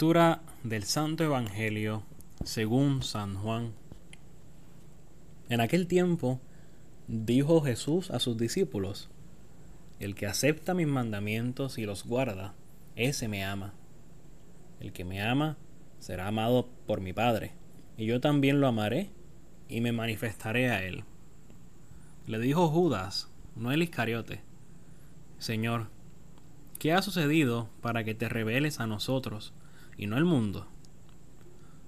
Lectura del Santo Evangelio según San Juan. En aquel tiempo dijo Jesús a sus discípulos, El que acepta mis mandamientos y los guarda, ese me ama. El que me ama será amado por mi Padre, y yo también lo amaré y me manifestaré a él. Le dijo Judas, no el Iscariote, Señor, ¿qué ha sucedido para que te reveles a nosotros y no al mundo?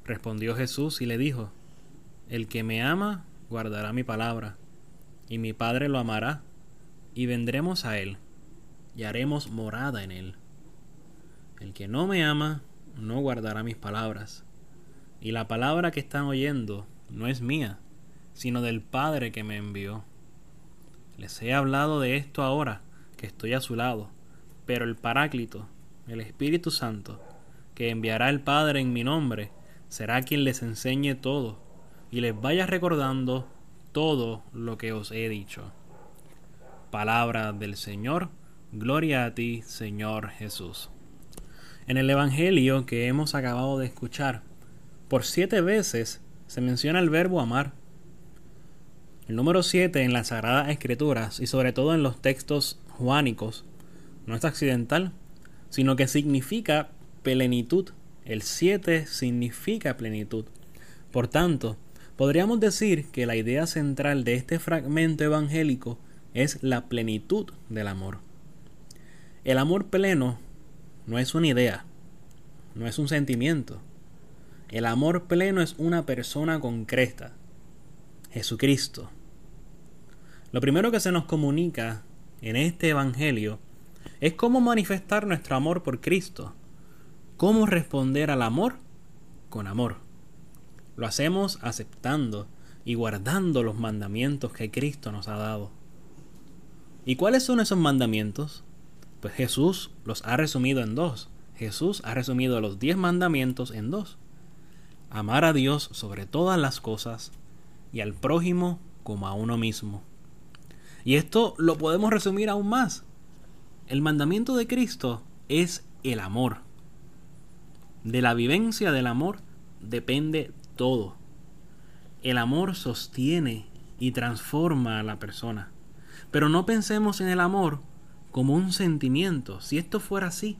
Respondió Jesús y le dijo, El que me ama guardará mi palabra, y mi Padre lo amará, y vendremos a él, y haremos morada en él. El que no me ama no guardará mis palabras, y la palabra que están oyendo no es mía, sino del Padre que me envió. Les he hablado de esto ahora, que estoy a su lado pero el Paráclito, el Espíritu Santo, que enviará el Padre en mi nombre, será quien les enseñe todo y les vaya recordando todo lo que os he dicho. Palabra del Señor, gloria a ti, Señor Jesús. En el Evangelio que hemos acabado de escuchar, por siete veces se menciona el verbo amar. El número siete en las Sagradas Escrituras y sobre todo en los textos juánicos no es accidental, sino que significa plenitud. El 7 significa plenitud. Por tanto, podríamos decir que la idea central de este fragmento evangélico es la plenitud del amor. El amor pleno no es una idea, no es un sentimiento. El amor pleno es una persona concreta, Jesucristo. Lo primero que se nos comunica en este Evangelio es cómo manifestar nuestro amor por Cristo. Cómo responder al amor con amor. Lo hacemos aceptando y guardando los mandamientos que Cristo nos ha dado. ¿Y cuáles son esos mandamientos? Pues Jesús los ha resumido en dos. Jesús ha resumido los diez mandamientos en dos. Amar a Dios sobre todas las cosas y al prójimo como a uno mismo. Y esto lo podemos resumir aún más. El mandamiento de Cristo es el amor. De la vivencia del amor depende todo. El amor sostiene y transforma a la persona. Pero no pensemos en el amor como un sentimiento. Si esto fuera así,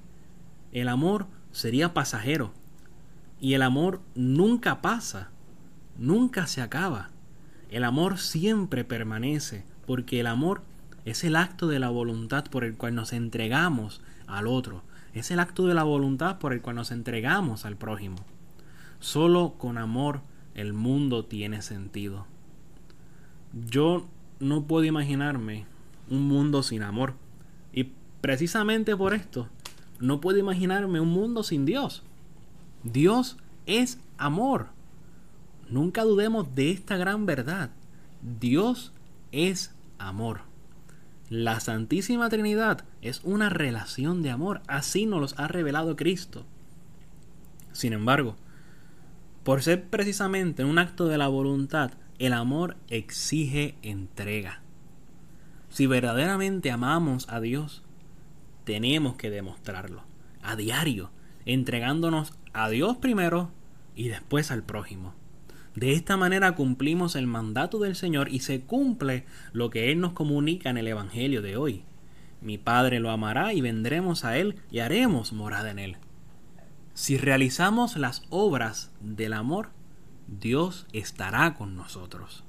el amor sería pasajero. Y el amor nunca pasa, nunca se acaba. El amor siempre permanece, porque el amor es el acto de la voluntad por el cual nos entregamos al otro. Es el acto de la voluntad por el cual nos entregamos al prójimo. Solo con amor el mundo tiene sentido. Yo no puedo imaginarme un mundo sin amor. Y precisamente por esto, no puedo imaginarme un mundo sin Dios. Dios es amor. Nunca dudemos de esta gran verdad. Dios es amor. La Santísima Trinidad es una relación de amor, así nos los ha revelado Cristo. Sin embargo, por ser precisamente un acto de la voluntad, el amor exige entrega. Si verdaderamente amamos a Dios, tenemos que demostrarlo a diario, entregándonos a Dios primero y después al prójimo. De esta manera cumplimos el mandato del Señor y se cumple lo que Él nos comunica en el Evangelio de hoy. Mi Padre lo amará y vendremos a Él y haremos morada en Él. Si realizamos las obras del amor, Dios estará con nosotros.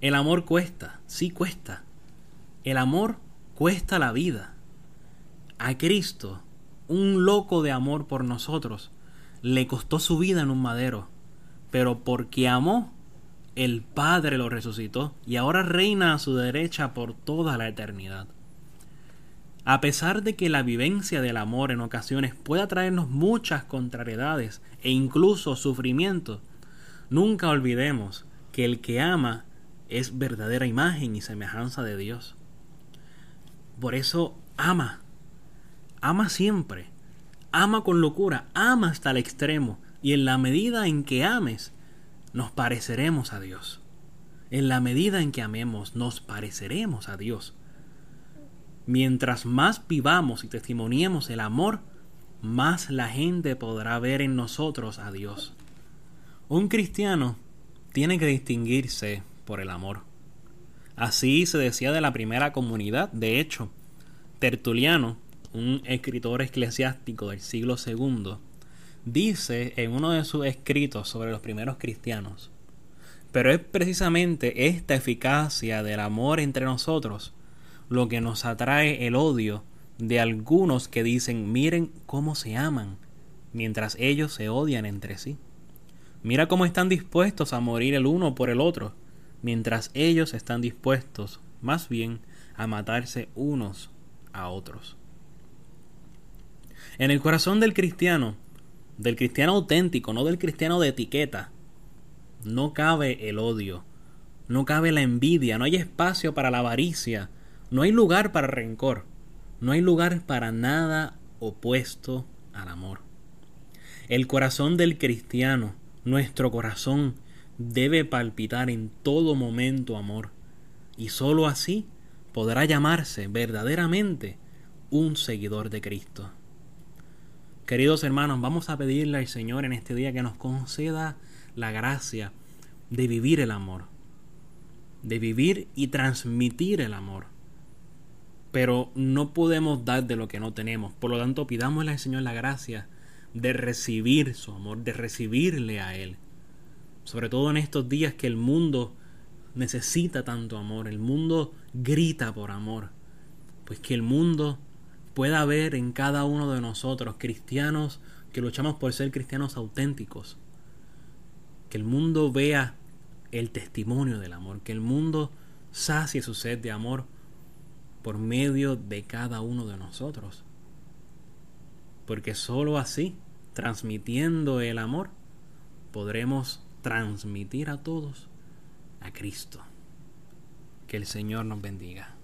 El amor cuesta, sí cuesta. El amor cuesta la vida. A Cristo, un loco de amor por nosotros, le costó su vida en un madero pero porque amó, el Padre lo resucitó y ahora reina a su derecha por toda la eternidad. A pesar de que la vivencia del amor en ocasiones pueda traernos muchas contrariedades e incluso sufrimiento, nunca olvidemos que el que ama es verdadera imagen y semejanza de Dios. Por eso ama, ama siempre, ama con locura, ama hasta el extremo, y en la medida en que ames, nos pareceremos a Dios. En la medida en que amemos, nos pareceremos a Dios. Mientras más vivamos y testimoniemos el amor, más la gente podrá ver en nosotros a Dios. Un cristiano tiene que distinguirse por el amor. Así se decía de la primera comunidad. De hecho, Tertuliano, un escritor eclesiástico del siglo II, dice en uno de sus escritos sobre los primeros cristianos, pero es precisamente esta eficacia del amor entre nosotros lo que nos atrae el odio de algunos que dicen miren cómo se aman, mientras ellos se odian entre sí. Mira cómo están dispuestos a morir el uno por el otro, mientras ellos están dispuestos, más bien, a matarse unos a otros. En el corazón del cristiano, del cristiano auténtico, no del cristiano de etiqueta, no cabe el odio, no cabe la envidia, no hay espacio para la avaricia, no hay lugar para rencor. No hay lugar para nada opuesto al amor. El corazón del cristiano, nuestro corazón, debe palpitar en todo momento amor, y sólo así podrá llamarse verdaderamente un seguidor de Cristo. Queridos hermanos, vamos a pedirle al Señor en este día que nos conceda la gracia de vivir el amor, de vivir y transmitir el amor pero no podemos dar de lo que no tenemos. Por lo tanto, pidámosle al Señor la gracia de recibir su amor, de recibirle a Él. Sobre todo en estos días que el mundo necesita tanto amor, el mundo grita por amor. Pues que el mundo pueda ver en cada uno de nosotros cristianos que luchamos por ser cristianos auténticos. Que el mundo vea el testimonio del amor, que el mundo sacie su sed de amor por medio de cada uno de nosotros. Porque sólo así, transmitiendo el amor, podremos transmitir a todos a Cristo. Que el Señor nos bendiga.